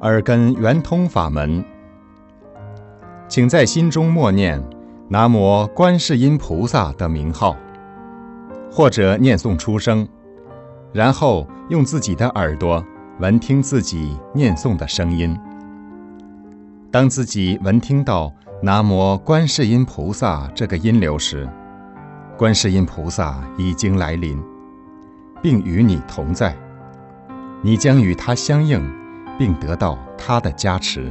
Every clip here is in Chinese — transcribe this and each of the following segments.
耳根圆通法门。请在心中默念南无观世音菩萨的名号或者念诵出声然后用自己的耳朵闻听自己念诵的声音。当自己闻听到南无观世音菩萨这个音流时观世音菩萨已经来临并与你同在。你将与他相应并得到他的加持。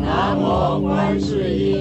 南无观世音。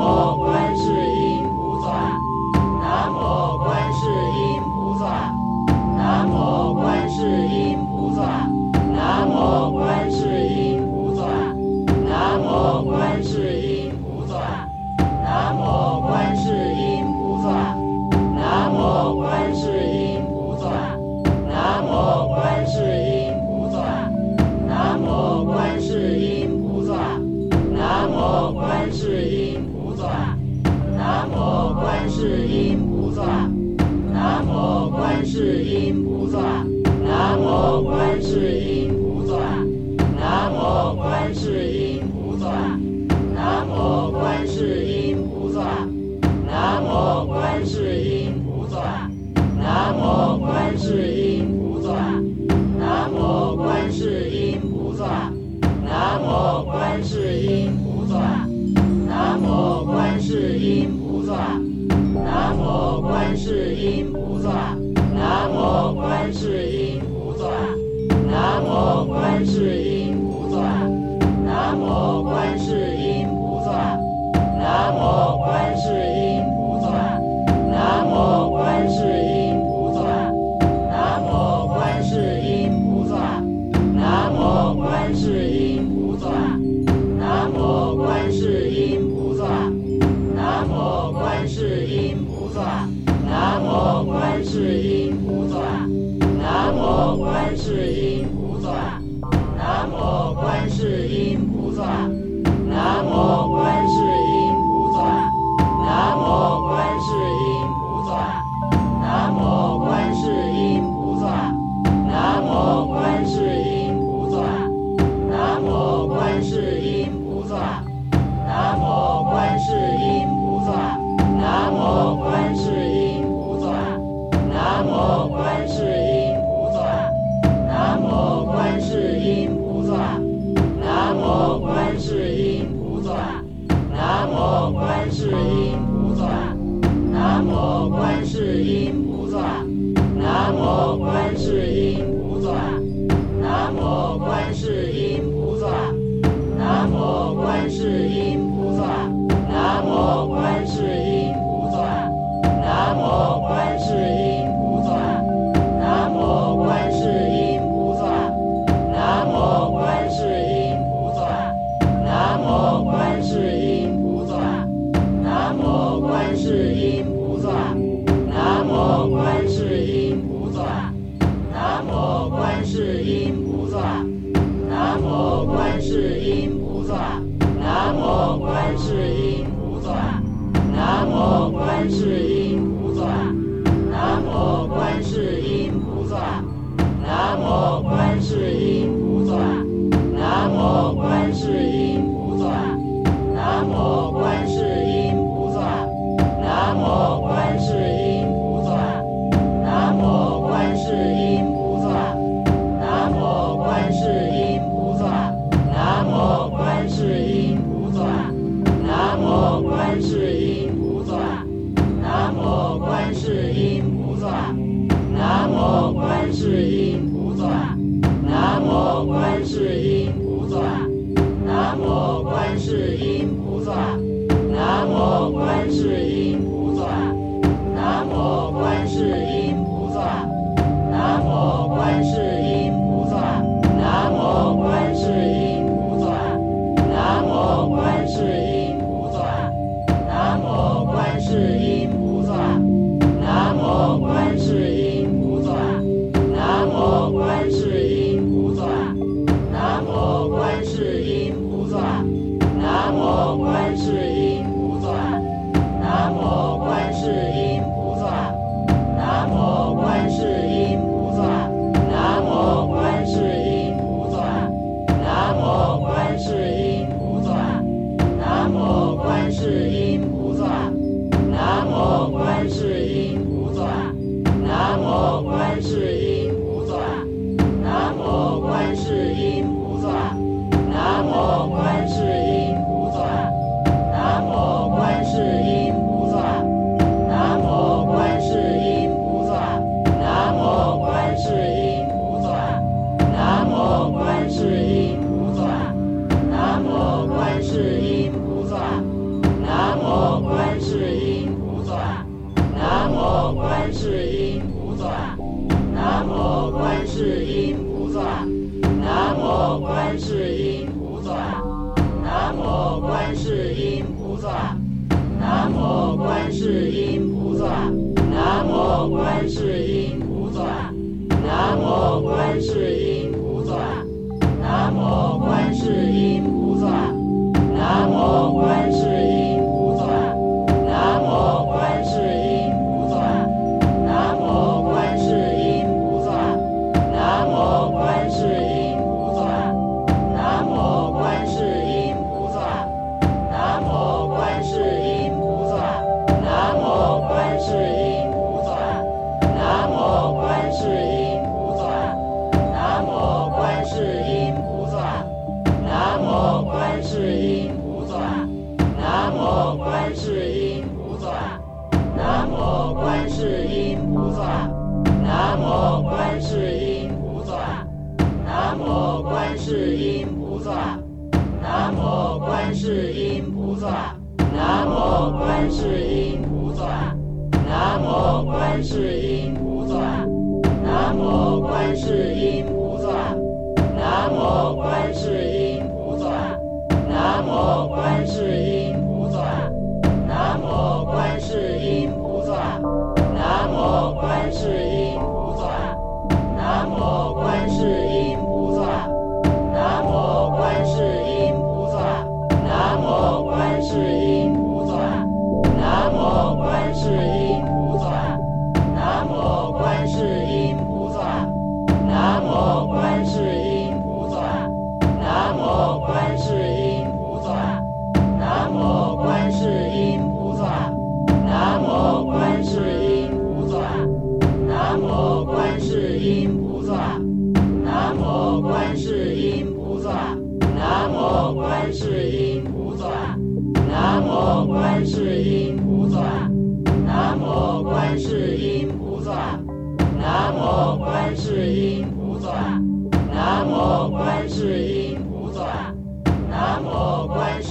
all 是因。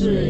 是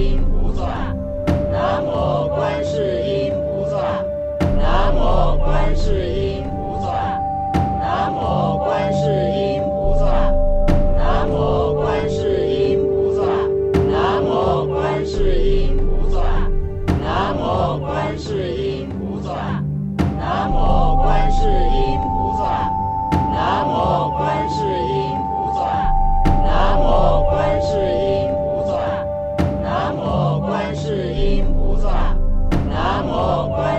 Opa!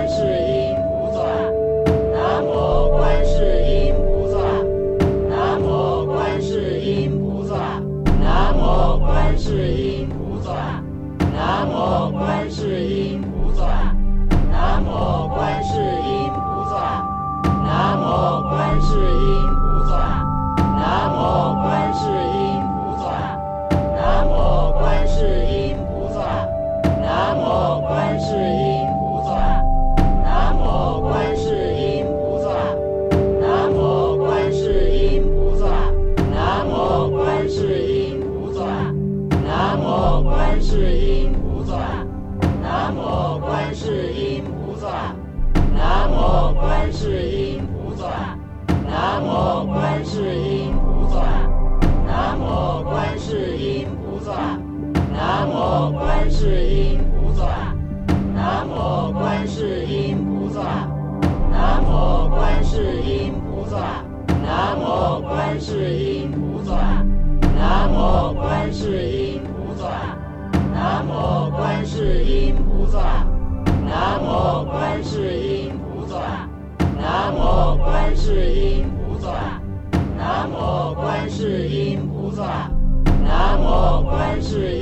观世音菩萨南无观世音菩萨南无观世音菩萨南无观世音菩萨南无观世音菩萨南无观世音菩萨南无观世音菩萨南无观世音菩萨南无观世音菩萨南无观世音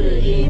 是因。